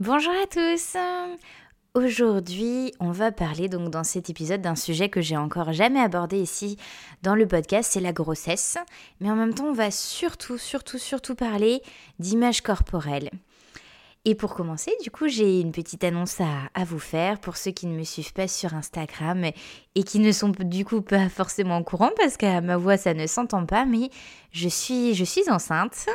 Bonjour à tous Aujourd'hui, on va parler donc dans cet épisode d'un sujet que j'ai encore jamais abordé ici dans le podcast, c'est la grossesse. Mais en même temps, on va surtout, surtout, surtout parler d'image corporelle. Et pour commencer, du coup, j'ai une petite annonce à, vous faire pour ceux qui ne me suivent pas sur Instagram et qui ne sont du coup pas forcément au courant parce qu'à ma voix ça ne s'entend pas, mais je suis, je suis enceinte.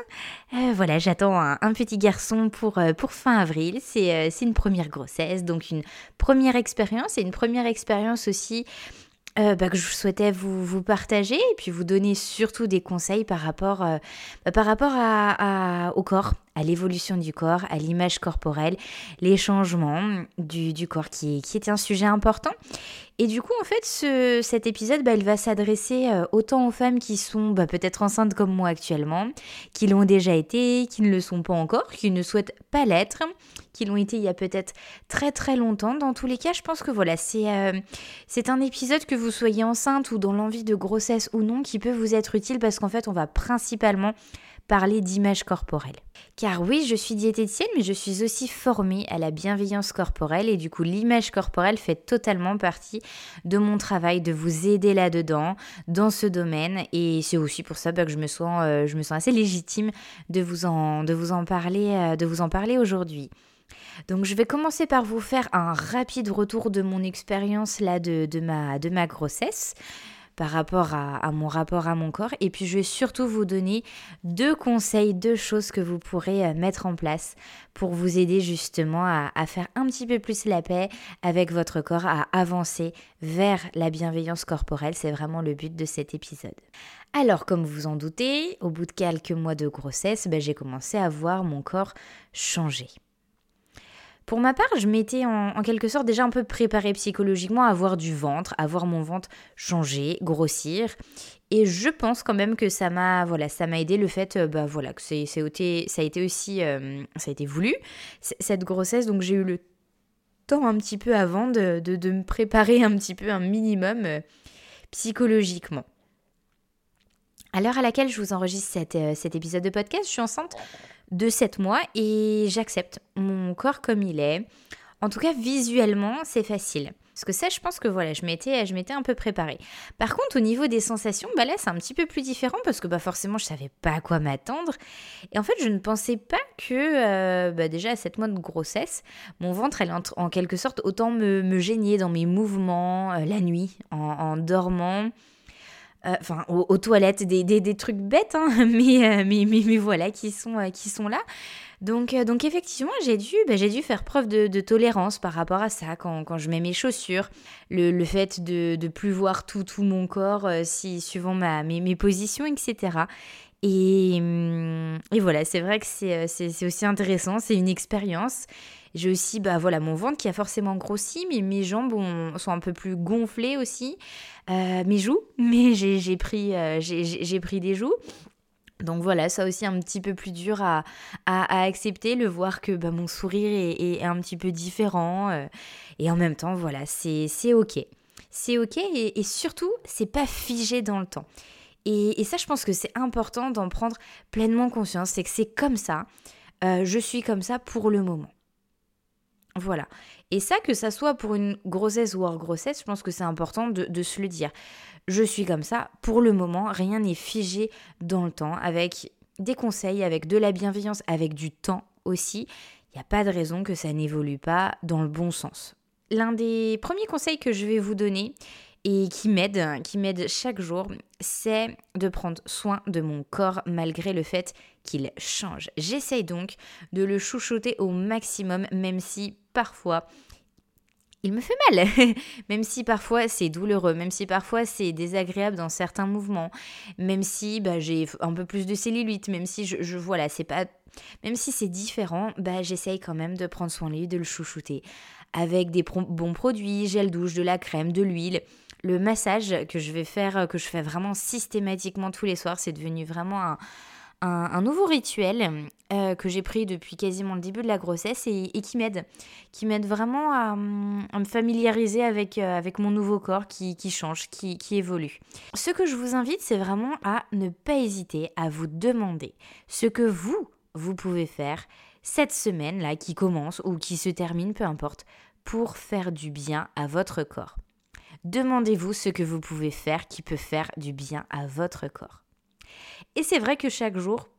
Euh, voilà, j'attends un, petit garçon pour, euh, pour fin avril. Euh, c'est une première grossesse, donc une première expérience et une première expérience aussi bah, que je souhaitais vous, vous, partager et puis vous donner surtout des conseils par rapport, bah, par rapport à, au corps, à l'évolution du corps, à l'image corporelle, les changements du, corps qui, qui est un sujet important. Et du coup, en fait, ce, cet épisode, bah, il va s'adresser euh, autant aux femmes qui sont bah, peut-être enceintes comme moi actuellement, qui l'ont déjà été, qui ne le sont pas encore, qui ne souhaitent pas l'être, qui l'ont été il y a peut-être très très longtemps. Dans tous les cas, je pense que voilà, c'est euh, c'est un épisode que vous soyez enceinte ou dans l'envie de grossesse ou non qui peut vous être utile parce qu'en fait, on va principalement parler d'image corporelle. Car oui, je suis diététicienne, mais je suis aussi formée à la bienveillance corporelle et du coup l'image corporelle fait totalement partie de mon travail, de vous aider là-dedans, dans ce domaine. Et c'est aussi pour ça bah, que je me, sens, euh, je me sens assez légitime de vous en, parler, euh, parler aujourd'hui. Donc je vais commencer par vous faire un rapide retour de mon expérience là de ma grossesse par rapport à, mon rapport à mon corps. Et puis je vais surtout vous donner deux conseils, deux choses que vous pourrez euh, mettre en place pour vous aider justement à, faire un petit peu plus la paix avec votre corps, à avancer vers la bienveillance corporelle. C'est vraiment le but de cet épisode. Alors, comme vous en doutez, au bout de quelques mois de grossesse, ben, j'ai commencé à voir mon corps changer. Pour ma part, je m'étais en, quelque sorte déjà un peu préparée psychologiquement à voir du ventre, à voir mon ventre changer, grossir. Et je pense quand même que ça m'a voilà, ça m'a aidé le fait euh, bah voilà que c'est ça a été aussi euh, ça a été voulu cette grossesse donc j'ai eu le temps un petit peu avant de, de, me préparer un petit peu un minimum euh, psychologiquement. À l'heure à laquelle je vous enregistre cet, cet épisode de podcast, je suis enceinte de 7 mois et j'accepte mon corps comme il est. En tout cas, visuellement, c'est facile. Parce que ça, je pense que voilà, je m'étais, je m'étais un peu préparée. Par contre, au niveau des sensations, bah là, c'est un petit peu plus différent parce que bah forcément, je savais pas à quoi m'attendre. Et en fait, je ne pensais pas que, euh, bah déjà à 7 mois de grossesse, mon ventre allait en, quelque sorte autant me, me, gêner dans mes mouvements euh, la nuit, en dormant. Euh, enfin aux, toilettes, des, des, trucs bêtes, hein, euh, mais, mais, mais, voilà, qui sont, euh, qui sont là. Donc, donc effectivement, j'ai dû, bah, j'ai dû faire preuve de, tolérance par rapport à ça quand, quand je mets mes chaussures, le, le fait de ne plus voir tout, tout mon corps si, suivant ma, mes, mes positions, etc. Et, hum, et voilà, c'est vrai que c'est, aussi intéressant, c'est une expérience. J'ai aussi bah, voilà, mon ventre qui a forcément grossi, mais mes jambes sont un peu plus gonflées aussi. Euh, mes joues, mais j'ai pris, euh, pris des joues. Donc voilà, ça aussi un petit peu plus dur à, accepter, le voir que bah, mon sourire est, un petit peu différent. Euh, et en même temps, voilà, c'est ok. C'est ok et, et surtout, c'est pas figé dans le temps. Et ça, je pense que c'est important d'en prendre pleinement conscience. C'est que c'est comme ça. je suis comme ça pour le moment. Voilà. Et ça, que ça soit pour une grossesse ou hors grossesse, je pense que c'est important de, se le dire. Je suis comme ça, pour le moment, rien n'est figé dans le temps, avec des conseils, avec de la bienveillance, avec du temps aussi. Il n'y a pas de raison que ça n'évolue pas dans le bon sens. L'un des premiers conseils que je vais vous donner, et qui m'aide, qui m'aide chaque jour, c'est de prendre soin de mon corps malgré le fait qu'il change. J'essaye donc de le chouchouter au maximum, même si parfois il me fait mal, même si parfois c'est douloureux, même si parfois c'est désagréable dans certains mouvements, même si bah, j'ai un peu plus de cellulite, même si je, voilà, c'est pas Même si c'est différent, bah, j'essaye quand même de prendre soin de lui, de le chouchouter. Avec des bons produits, gel douche, de la crème, de l'huile. Le massage que je vais faire, que je fais vraiment systématiquement tous les soirs, c'est devenu vraiment un, un, nouveau rituel euh, que j'ai pris depuis quasiment le début de la grossesse et, qui m'aide, qui m'aide vraiment à, me familiariser avec, euh, avec mon nouveau corps qui, change, qui, qui évolue. Ce que je vous invite, c'est vraiment à ne pas hésiter à vous demander ce que vous, vous pouvez faire cette semaine-là qui commence ou qui se termine, peu importe, pour faire du bien à votre corps. Demandez-vous ce que vous pouvez faire qui peut faire du bien à votre corps. Et c'est vrai que chaque jour,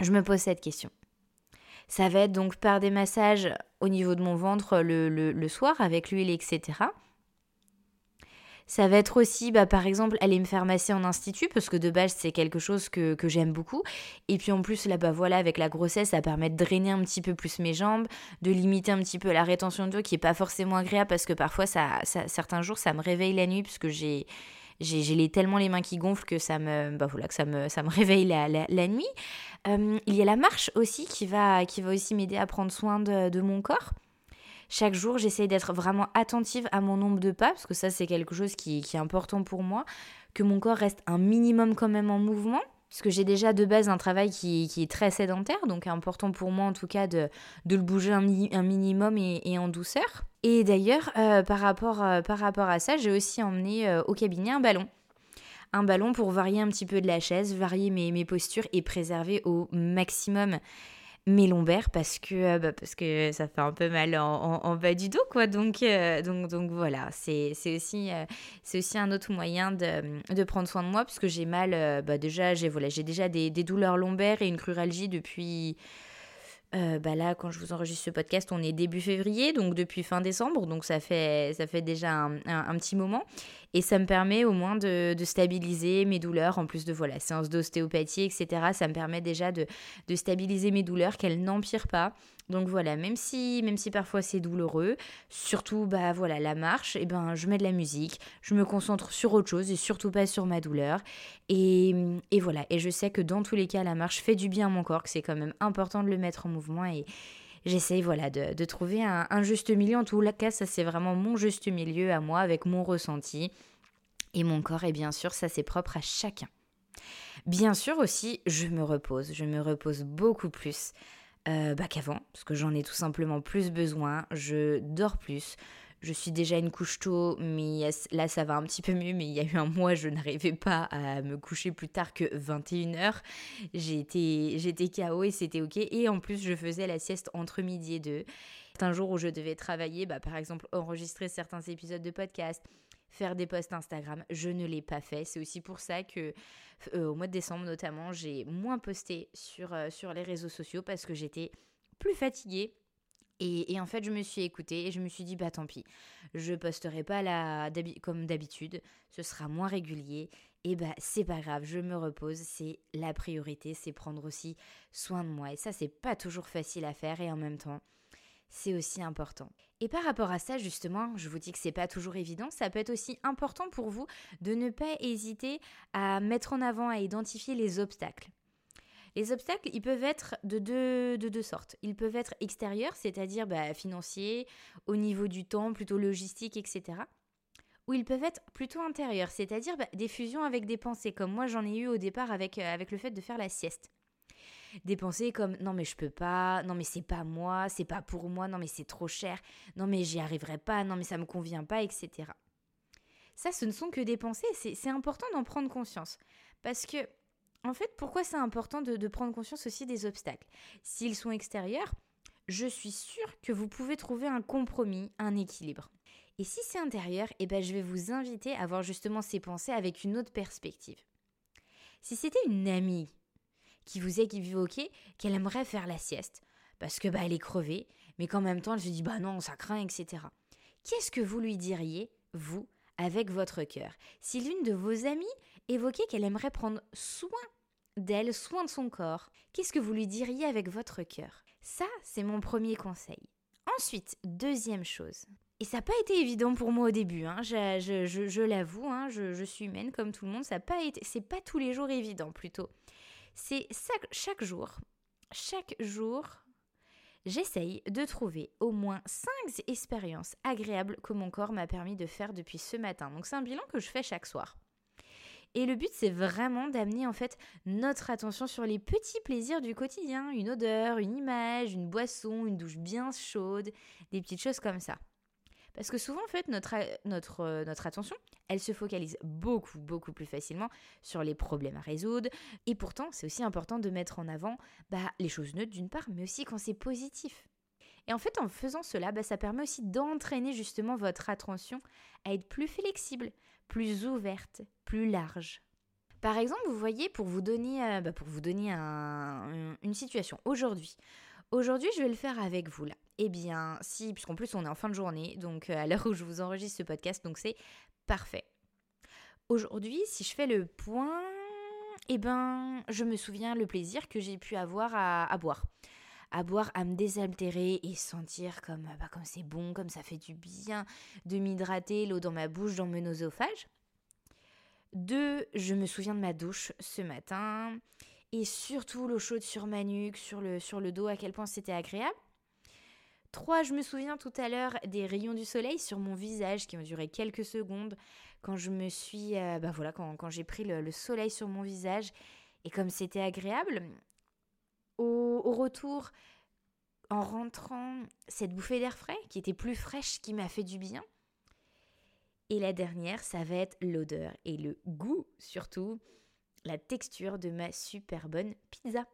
je me pose cette question. Ça va être donc par des massages au niveau de mon ventre le, soir avec l'huile, etc. Ça va être aussi, bah, par exemple, aller me faire masser en institut, parce que de base, c'est quelque chose que, j'aime beaucoup. Et puis en plus, là, bah voilà, avec la grossesse, ça permet de drainer un petit peu plus mes jambes, de limiter un petit peu la rétention d'eau, qui est pas forcément agréable, parce que parfois, ça, certains jours, ça me réveille la nuit, puisque j'ai j'ai tellement les mains qui gonflent que ça me, bah voilà, que ça me, ça me réveille la, nuit. Euh, il y a la marche aussi qui va, qui va aussi m'aider à prendre soin de, de mon corps. Chaque jour, j'essaye d'être vraiment attentive à mon nombre de pas, parce que ça, c'est quelque chose qui, qui est important pour moi, que mon corps reste un minimum quand même en mouvement puisque j'ai déjà de base un travail qui, qui, est très sédentaire, donc important pour moi en tout cas de, de le bouger un, minimum et, en douceur. Et d'ailleurs, euh, par, rapport, euh, par rapport à ça, j'ai aussi emmené euh, au cabinet un ballon. Un ballon pour varier un petit peu de la chaise, varier mes postures et préserver au maximum mes lombaires parce que, bah, parce que ça fait un peu mal en, bas du dos, quoi. Donc, donc, donc voilà, c'est aussi, c'est aussi un autre moyen de, de, prendre soin de moi puisque j'ai mal, bah, déjà, j'ai voilà, déjà des, douleurs lombaires et une cruralgie depuis euh, bah là, quand je vous enregistre ce podcast, on est début février, donc depuis fin décembre, donc ça fait, ça fait déjà un, petit moment. Et ça me permet au moins de, stabiliser mes douleurs, en plus de voilà, séances d'ostéopathie, etc. Ça me permet déjà de, stabiliser mes douleurs, qu'elles n'empirent pas. Donc voilà, même si, même si parfois c'est douloureux, surtout bah voilà la marche, et eh ben je mets de la musique, je me concentre sur autre chose et surtout pas sur ma douleur. Et, et voilà, et je sais que dans tous les cas la marche fait du bien à mon corps, que c'est quand même important de le mettre en mouvement et j'essaye voilà de, trouver un, un, juste milieu. En tout cas, ça c'est vraiment mon juste milieu à moi avec mon ressenti et mon corps et bien sûr ça c'est propre à chacun. Bien sûr aussi, je me repose, je me repose beaucoup plus euh, bah, qu'avant, parce que j'en ai tout simplement plus besoin, je dors plus, je suis déjà une couche tôt, mais là ça va un petit peu mieux, mais il y a eu un mois, je n'arrivais pas à me coucher plus tard que 21h. J'étais, j'étais KO et c'était ok. Et en plus, je faisais la sieste entre midi et deux. Un jour où je devais travailler, bah, par exemple enregistrer certains épisodes de podcast, faire des posts Instagram, je ne l'ai pas fait. C'est aussi pour ça que euh, au mois de décembre notamment, j'ai moins posté sur, euh, sur les réseaux sociaux parce que j'étais plus fatiguée. Et, en fait, je me suis écoutée et je me suis dit, bah tant pis, je posterai pas la, comme d'habitude, ce sera moins régulier. Et bah c'est pas grave, je me repose, c'est la priorité, c'est prendre aussi soin de moi. Et ça, c'est pas toujours facile à faire et en même temps, c'est aussi important. Et par rapport à ça, justement, je vous dis que c'est pas toujours évident, ça peut être aussi important pour vous de ne pas hésiter à mettre en avant, à identifier les obstacles. Les obstacles, ils peuvent être de deux, de deux sortes. Ils peuvent être extérieurs, c'est-à-dire bah, financiers, au niveau du temps, plutôt logistique, etc. Ou ils peuvent être plutôt intérieurs, c'est-à-dire bah, des fusions avec des pensées, comme moi j'en ai eu au départ avec, euh, avec le fait de faire la sieste des pensées comme non mais je peux pas, non mais c'est pas moi, c'est pas pour moi, non mais c'est trop cher, non mais j'y arriverai pas, non mais ça me convient pas, etc. Ça, ce ne sont que des pensées, c'est important d'en prendre conscience. Parce que, en fait, pourquoi c'est important de, prendre conscience aussi des obstacles? S'ils sont extérieurs, je suis sûre que vous pouvez trouver un compromis, un équilibre. Et si c'est intérieur, eh ben, je vais vous inviter à voir justement ces pensées avec une autre perspective. Si c'était une amie qui vous évoqué qu'elle aimerait faire la sieste parce que bah elle est crevée, mais qu'en même temps elle se dit bah non ça craint etc. Qu'est-ce que vous lui diriez vous avec votre cœur? Si l'une de vos amies évoquait qu'elle aimerait prendre soin d'elle, soin de son corps Qu'est-ce que vous lui diriez avec votre cœur? Ça c'est mon premier conseil. Ensuite, deuxième chose, et ça n'a pas été évident pour moi au début, hein. je, l'avoue, hein. je, suis humaine comme tout le monde, ça n'a pas été, c'est pas tous les jours évident plutôt c'est chaque jour chaque jour, j'essaye de trouver au moins 5 expériences agréables que mon corps m'a permis de faire depuis ce matin. Donc c'est un bilan que je fais chaque soir. Et le but, c'est vraiment d'amener en fait notre attention sur les petits plaisirs du quotidien, une odeur, une image, une boisson, une douche bien chaude, des petites choses comme ça. Parce que souvent, en euh, notre attention, elle se focalise beaucoup, beaucoup plus facilement sur les problèmes à résoudre. Et pourtant, c'est aussi important de mettre en avant bah, les choses neutres d'une part, mais aussi quand c'est positif. Et en fait, en faisant cela, bah, ça permet aussi d'entraîner justement votre attention à être plus flexible, plus ouverte, plus large. Par exemple, vous voyez, pour vous donner, euh, bah, pour vous donner une situation, aujourd'hui, aujourd'hui, je vais le faire avec vous là. Eh bien, si, puisqu'en plus on est en fin de journée, donc euh, à l'heure où je vous enregistre ce podcast, donc c'est parfait. Aujourd'hui, si je fais le point, eh ben, je me souviens le plaisir que j'ai pu avoir à, boire. À boire, à me désaltérer et sentir comme bah, comme c'est bon, comme ça fait du bien de m'hydrater, l'eau dans ma bouche, dans mon oesophage. Deux, je me souviens de ma douche ce matin et surtout l'eau chaude sur ma nuque, sur le, sur le dos, à quel point c'était agréable. 3. Je me souviens tout à l'heure des rayons du soleil sur mon visage qui ont duré quelques secondes quand je me suis. Euh, bah voilà, quand, j'ai pris le, soleil sur mon visage et comme c'était agréable. Au, retour, en rentrant, cette bouffée d'air frais qui était plus fraîche, qui m'a fait du bien. Et la dernière, ça va être l'odeur et le goût surtout, la texture de ma super bonne pizza.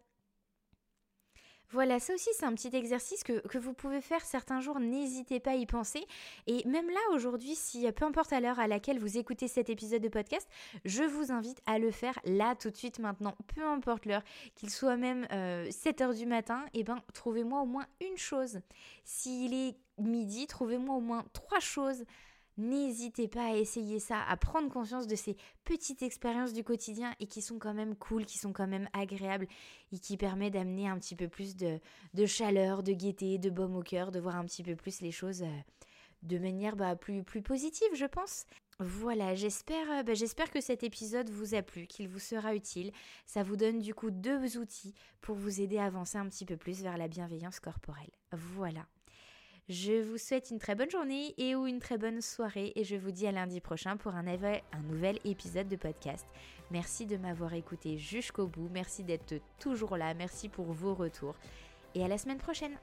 Voilà, ça aussi c'est un petit exercice que, vous pouvez faire certains jours, n'hésitez pas à y penser. Et même là aujourd'hui, si peu importe à l'heure à laquelle vous écoutez cet épisode de podcast, je vous invite à le faire là tout de suite maintenant, peu importe l'heure, qu'il soit même 7h euh, du matin, eh ben trouvez-moi au moins une chose. S'il est midi, trouvez-moi au moins trois choses N'hésitez pas à essayer ça, à prendre conscience de ces petites expériences du quotidien et qui sont quand même cool, qui sont quand même agréables et qui permettent d'amener un petit peu plus de, chaleur, de gaieté, de baume au cœur, de voir un petit peu plus les choses euh, de manière bah, plus, plus positive, je pense. Voilà, j'espère euh, bah, j'espère que cet épisode vous a plu, qu'il vous sera utile. Ça vous donne du coup deux outils pour vous aider à avancer un petit peu plus vers la bienveillance corporelle. Voilà. Je vous souhaite une très bonne journée et ou une très bonne soirée et je vous dis à lundi prochain pour un, un nouvel épisode de podcast. Merci de m'avoir écouté jusqu'au bout, merci d'être toujours là, merci pour vos retours et à la semaine prochaine.